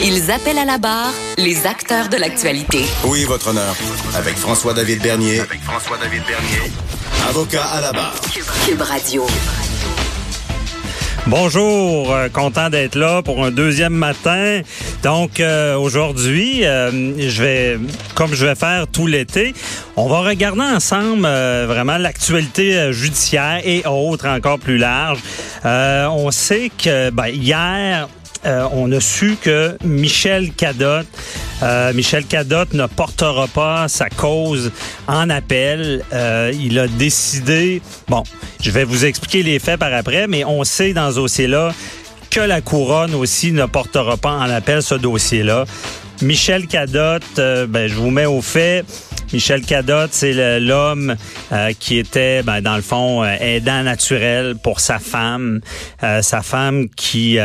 Ils appellent à la barre les acteurs de l'actualité. Oui, votre honneur? Avec François-David Bernier. Avec François-David Bernier. Avocat à la barre. Cube Radio. Bonjour, euh, content d'être là pour un deuxième matin. Donc euh, aujourd'hui, euh, je vais, comme je vais faire tout l'été, on va regarder ensemble vraiment l'actualité judiciaire et autres encore plus large. on sait que ben, hier, euh, on a su que Michel Cadotte, euh, Michel Cadotte ne portera pas sa cause en appel. Euh, il a décidé, bon, je vais vous expliquer les faits par après, mais on sait dans ce dossier-là que la couronne aussi ne portera pas en appel ce dossier-là. Michel Cadotte, ben, je vous mets au fait. Michel Cadotte, c'est l'homme euh, qui était, ben, dans le fond, euh, aidant naturel pour sa femme, euh, sa femme qui,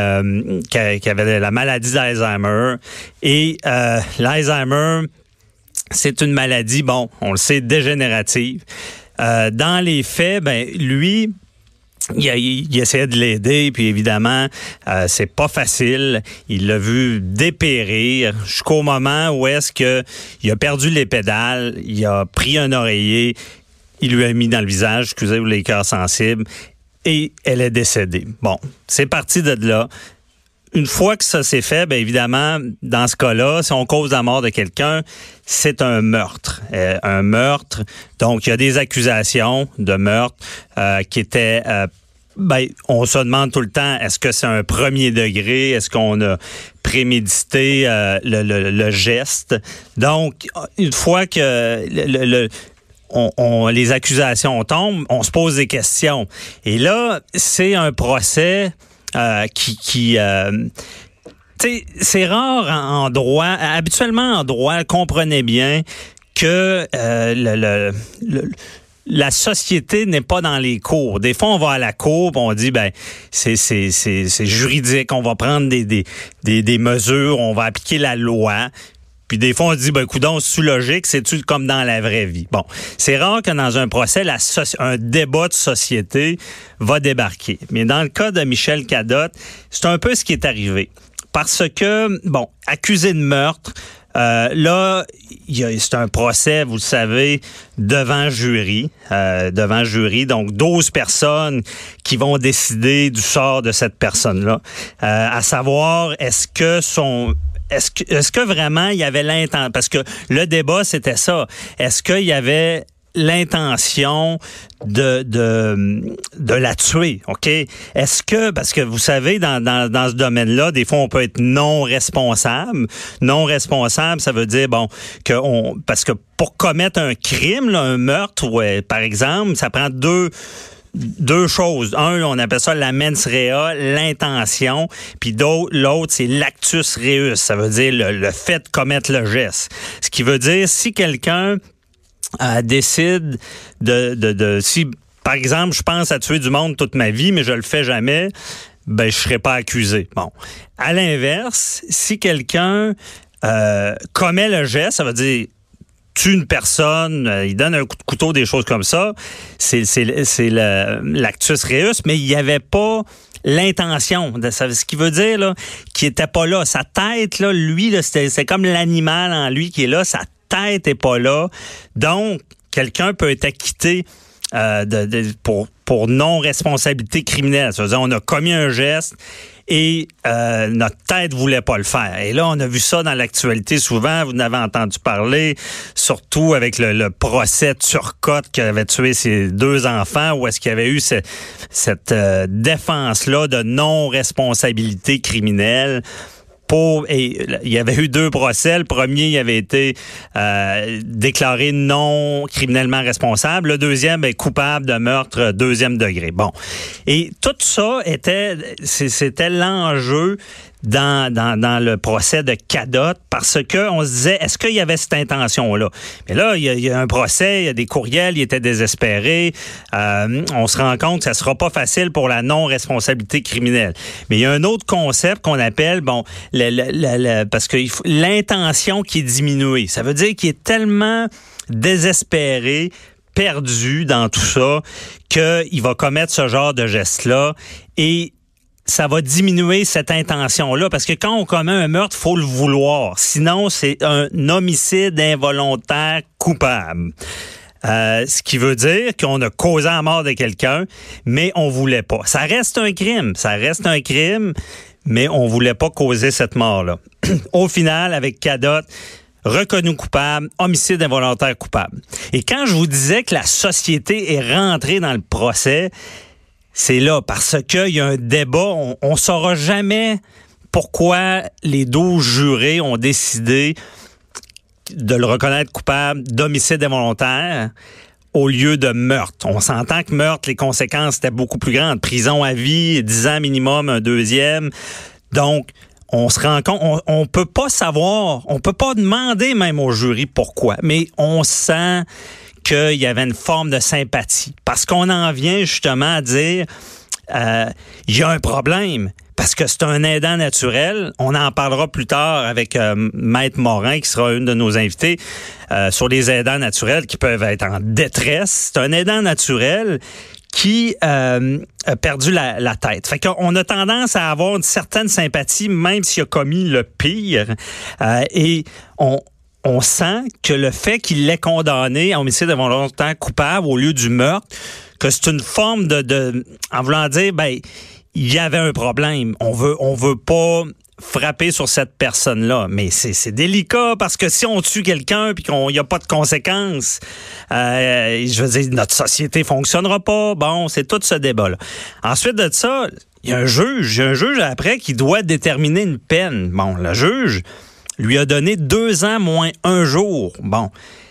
qui, avait la maladie d'Alzheimer. Et l'Alzheimer, c'est une maladie, bon, on le sait, dégénérative. dans les faits, ben, lui, il, essayait de l'aider, puis évidemment, euh, c'est pas facile. Il l'a vu dépérir jusqu'au moment où est-ce que il a perdu les pédales, il a pris un oreiller, il lui a mis dans le visage, excusez-vous les cœurs sensibles, et elle est décédée. Bon, c'est parti de là une fois que ça s'est fait, bien évidemment, dans ce cas-là, si on cause la mort de quelqu'un, c'est un meurtre. Euh, un meurtre. Donc, il y a des accusations de meurtre euh, qui étaient euh, ben, on se demande tout le temps, est-ce que c'est un premier degré? Est-ce qu'on a prémédité le, geste? Donc, une fois que le, on, les accusations tombent, on se pose des questions. Et là, c'est un procès euh, qui, qui euh, c'est rare en, droit. Habituellement, en droit, comprenez bien que euh, le, le, la société n'est pas dans les cours. Des fois, on va à la cour, on dit ben c'est c'est c'est juridique, on va prendre des des des mesures, on va appliquer la loi. Puis des fois, on dit, ben, coudon, sous logique, c'est-tu comme dans la vraie vie? Bon, c'est rare que dans un procès, un débat de société va débarquer. Mais dans le cas de Michel Cadotte, c'est un peu ce qui est arrivé. Parce que, bon, accusé de meurtre, euh, là, c'est un procès, vous le savez, devant jury, euh, devant jury, donc 12 personnes qui vont décider du sort de cette personne-là, euh, à savoir est-ce que son est-ce que, vraiment il y avait l'intention, parce que le débat c'était ça, est-ce qu'il y avait l'intention de, de, de la tuer, OK? Est-ce que, parce que vous savez, dans, dans, dans ce domaine-là, des fois, on peut être non responsable. Non responsable, ça veut dire, bon, que on, parce que pour commettre un crime, un meurtre, ouais, par exemple, ça prend deux, deux choses. Un, on appelle ça la mens rea, l'intention, puis l'autre, c'est l'actus reus, ça veut dire le, fait de commettre le geste. Ce qui veut dire, si quelqu'un euh, décide de, de, de, si, par exemple, je pense à tuer du monde toute ma vie, mais je le fais jamais, ben, je serai pas accusé. Bon. À l'inverse, si quelqu'un euh, commet le geste, ça veut dire tue une personne, euh, il donne un coup de couteau, des choses comme ça, c'est l'actus reus, mais il n'y avait pas l'intention. Ce qui veut dire là, qu'il était pas là. Sa tête, là, lui, c'est comme l'animal en lui qui est là. Sa tête est pas là. Donc, quelqu'un peut être acquitté euh, de, pour, pour non-responsabilité criminelle. C'est-à-dire, on a commis un geste et euh, notre tête voulait pas le faire. Et là, on a vu ça dans l'actualité souvent. Vous en avez entendu parler, surtout avec le, procès Turcotte qui avait tué ses deux enfants, où est-ce qu'il y avait eu cette euh, défense-là de non-responsabilité criminelle il y avait eu deux procès. Le premier il avait été euh, déclaré non criminellement responsable. Le deuxième est coupable de meurtre deuxième degré. Bon. Et tout ça était, c'était l'enjeu dans, dans, dans le procès de Cadot parce que on se disait, est-ce qu'il y avait cette intention-là? Mais là, il y, a, un procès, il y a des courriels, il était désespéré. Euh, on se rend compte que ça sera pas facile pour la non-responsabilité criminelle. Mais il y a un autre concept qu'on appelle, bon, le, le, parce que l'intention qui est diminuée. Ça veut dire qu'il est tellement désespéré, perdu dans tout ça, qu'il va commettre ce genre de geste-là. Et ça va diminuer cette intention-là. Parce que quand on commet un meurtre, faut le vouloir. Sinon, c'est un homicide involontaire coupable. Euh, ce qui veut dire qu'on a causé la mort de quelqu'un, mais on voulait pas. Ça reste un crime. Ça reste un crime, mais on voulait pas causer cette mort-là. Au final, avec Cadot, reconnu coupable, homicide involontaire coupable. Et quand je vous disais que la société est rentrée dans le procès, c'est là parce qu'il y a un débat. On, on saura jamais pourquoi les 12 jurés ont décidé de le reconnaître coupable d'homicide involontaire au lieu de meurtre. On s'entend que meurtre, les conséquences étaient beaucoup plus grandes. Prison à vie, 10 ans minimum, un deuxième. Donc, on se rend compte, on, on peut pas savoir, on peut pas demander même au jury pourquoi, mais on sent qu'il y avait une forme de sympathie. Parce qu'on en vient justement à dire, euh, il y a un problème. Parce que c'est un aidant naturel. On en parlera plus tard avec euh, Maître Morin, qui sera une de nos invités, euh, sur les aidants naturels qui peuvent être en détresse. C'est un aidant naturel qui euh, a perdu la, tête. Fait qu'on a tendance à avoir une certaine sympathie, même s'il a commis le pire. Euh, et on, on sent que le fait qu'il l'ait condamné à homicide involontaire coupable au lieu du meurtre, que c'est une forme de, de, en voulant dire, ben, il y avait un problème. On veut, on veut pas frapper sur cette personne-là. Mais c'est délicat parce que si on tue quelqu'un puis qu'il n'y a pas de conséquences, euh, je veux dire, notre société fonctionnera pas. Bon, c'est tout ce débat-là. Ensuite de ça, il y a un juge, il un juge après qui doit déterminer une peine. Bon, le juge lui a donné deux ans moins un jour. Bon,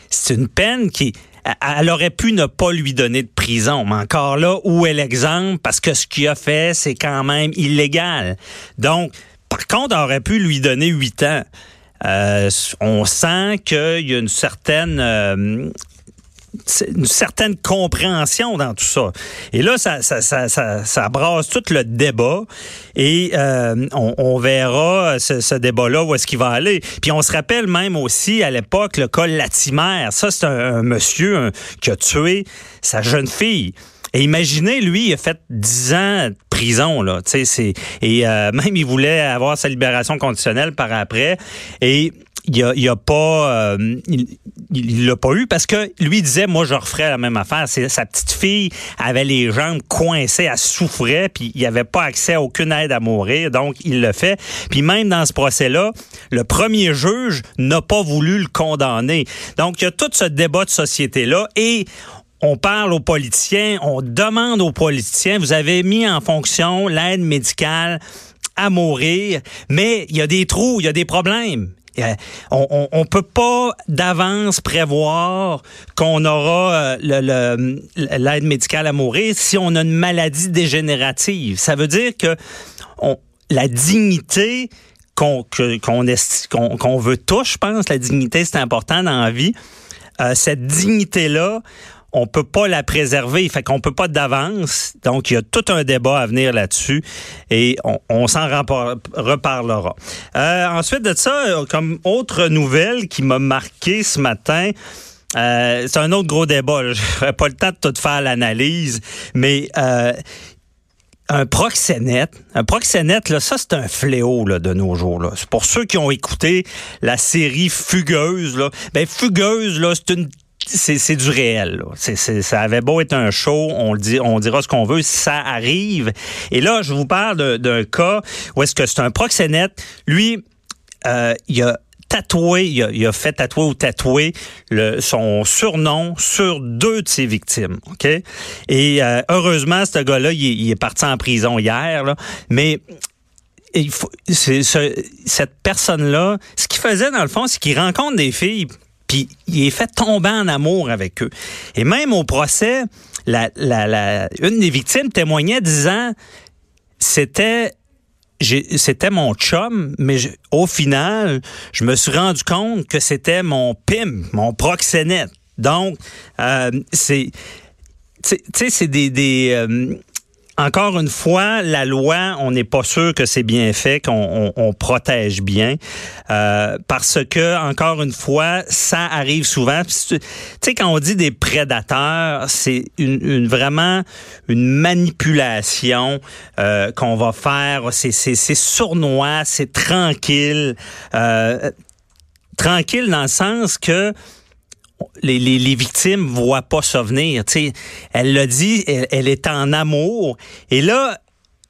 c'est une peine qui elle aurait pu ne pas lui donner de prison. Mais encore là, où est l'exemple? Parce que ce qu'il a fait, c'est quand même illégal. Donc, par contre, on aurait pu lui donner huit ans. Euh, on sent qu'il y a une certaine euh, une certaine compréhension dans tout ça. Et là, ça, ça, ça, ça, ça brasse tout le débat et euh, on, on, verra ce, débat-là où est-ce qu'il va aller. Puis on se rappelle même aussi à l'époque le cas Latimer. Ça, c'est un, monsieur qui a tué sa jeune fille. Et imaginez, lui, il a fait 10 ans de prison, là. C'est, et euh, même, il voulait avoir sa libération conditionnelle par après. Et il a, pas, euh, il l'a pas eu parce que lui disait, moi, je referais la même affaire. Sa petite fille avait les jambes coincées, elle souffrait, puis il avait pas accès à aucune aide à mourir, donc il le fait. Puis même dans ce procès-là, le premier juge n'a pas voulu le condamner. Donc il y a tout ce débat de société-là et on parle aux politiciens, on demande aux politiciens, vous avez mis en fonction l'aide médicale à mourir, mais il y a des trous, il y a des problèmes. Euh, on, on, peut pas d'avance prévoir qu'on aura euh, l'aide médicale à mourir si on a une maladie dégénérative. Ça veut dire que la dignité qu'on qu'on veut tous, je pense, la dignité c'est important dans la vie. Euh, cette dignité-là, on peut pas la préserver, fait qu'on peut pas d'avance. Donc il y a tout un débat à venir là-dessus et on, s'en reparlera. Euh, ensuite de ça, comme autre nouvelle qui m'a marqué ce matin. Euh, c'est un autre gros débat. Je n'aurai pas le temps de tout faire l'analyse, mais euh, un proxénète, un proxénète, là, ça c'est un fléau là, de nos jours. Là. Pour ceux qui ont écouté la série Fugueuse, là, ben Fugueuse, là, c'est une c'est du réel. Là. ça avait beau être un show, on, le dit, on dira ce qu'on veut, ça arrive. Et là, je vous parle d'un cas où est-ce que c'est un proxénète. Lui, euh, il a tatoué, il a, fait tatouer ou tatouer son surnom sur deux de ses victimes. Ok? Et euh, heureusement, ce gars-là, il, est parti en prison hier. Mais cette personne-là, ce qu'il faisait dans le fond, c'est qu'il rencontre des filles il est fait tomber en amour avec eux. Et même au procès, une des victimes témoignait disant c'était c'était mon chum, mais au final, je me suis rendu compte que c'était mon PIM, mon proxénète. Donc, euh, c'est, c'est des, des euh, encore une fois, la loi, on n'est pas sûr que c'est bien fait, qu'on on, protège bien, euh, parce que encore une fois, ça arrive souvent. Tu sais, quand on dit des prédateurs, c'est une, vraiment une manipulation euh, qu'on va faire. C'est sournois, c'est tranquille, euh, tranquille dans le sens que les, les, les, victimes voient pas ça venir. elle l'a dit, elle, est en amour. Et là,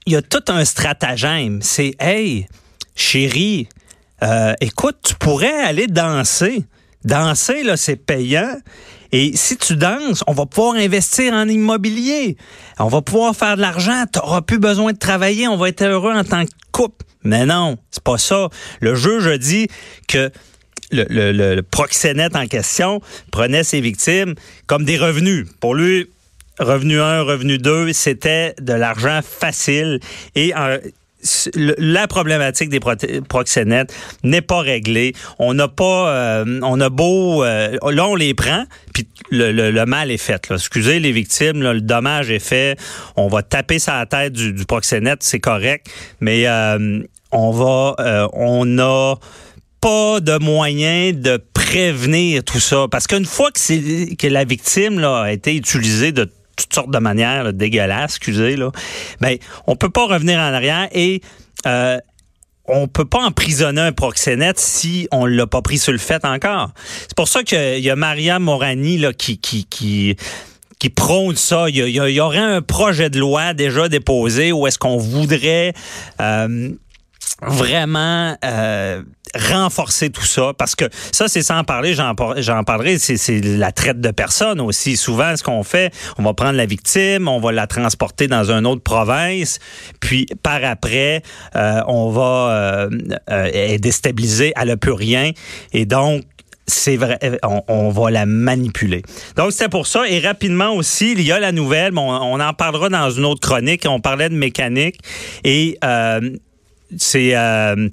il y a tout un stratagème. C'est, hey, chérie, euh, écoute, tu pourrais aller danser. Danser, là, c'est payant. Et si tu danses, on va pouvoir investir en immobilier. On va pouvoir faire de l'argent. Tu n'auras plus besoin de travailler. On va être heureux en tant que couple. Mais non, c'est pas ça. Le juge a dit que le, proxénète en question prenait ses victimes comme des revenus. Pour lui, revenu 1, revenu 2, c'était de l'argent facile. Et la problématique des proxénètes n'est pas réglée. On n'a pas, euh, on a beau, euh, là on les prend, puis le, mal est fait. Excusez les victimes, le dommage est fait. On va taper sa la tête du, proxénète, c'est correct, mais euh, on va, on a pas de moyen de prévenir tout ça. Parce qu'une fois que, que la victime là, a été utilisée de toutes sortes de manières dégueulasses, excusez, là, ben, on peut pas revenir en arrière et euh, on peut pas emprisonner un proxénète si on l'a pas pris sur le fait encore. C'est pour ça qu'il y a Maria Morani là, qui, qui, qui qui prône ça. Il y, aurait un projet de loi déjà déposé où est-ce qu'on voudrait euh, vraiment euh, renforcer tout ça parce que ça c'est sans parler j'en parlerai c'est la traite de personnes aussi souvent ce qu'on fait on va prendre la victime on va la transporter dans une autre province puis par après euh, on va euh, euh déstabiliser elle a plus rien et donc c'est vrai, on, va la manipuler. Donc, c'est pour ça. Et rapidement aussi, il y a la nouvelle, on, on, en parlera dans une autre chronique. On parlait de mécanique. Et euh, c'est euh,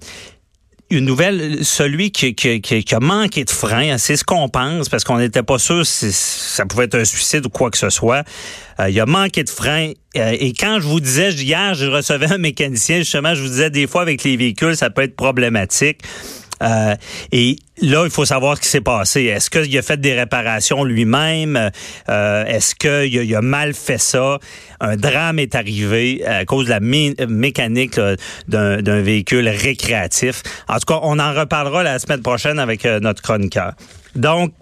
une nouvelle, celui qui, qui, a manqué de frein, c'est ce qu'on pense, parce qu'on n'était pas sûr si ça pouvait être un suicide ou quoi que ce soit. Euh, il a manqué de frein. Euh, et quand je vous disais, hier, je recevais un mécanicien, justement, je vous disais, des fois, avec les véhicules, ça peut être problématique. Euh, et là, il faut savoir ce qui s'est passé. Est-ce qu'il a fait des réparations lui-même? Euh, est-ce qu'il a, mal fait ça? Un drame est arrivé à cause de la mécanique d'un véhicule récréatif. En tout cas, on en reparlera la semaine prochaine avec euh, notre chroniqueur. Donc,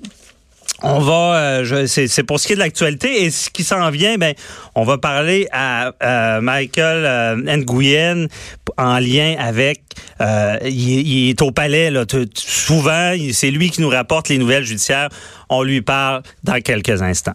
on va, euh, c'est pour ce qui est de l'actualité et ce qui s'en vient, ben, on va parler à, Michael euh, Nguyen en lien avec, euh, il, est au palais là, souvent, c'est lui qui nous rapporte les nouvelles judiciaires. On lui parle dans quelques instants.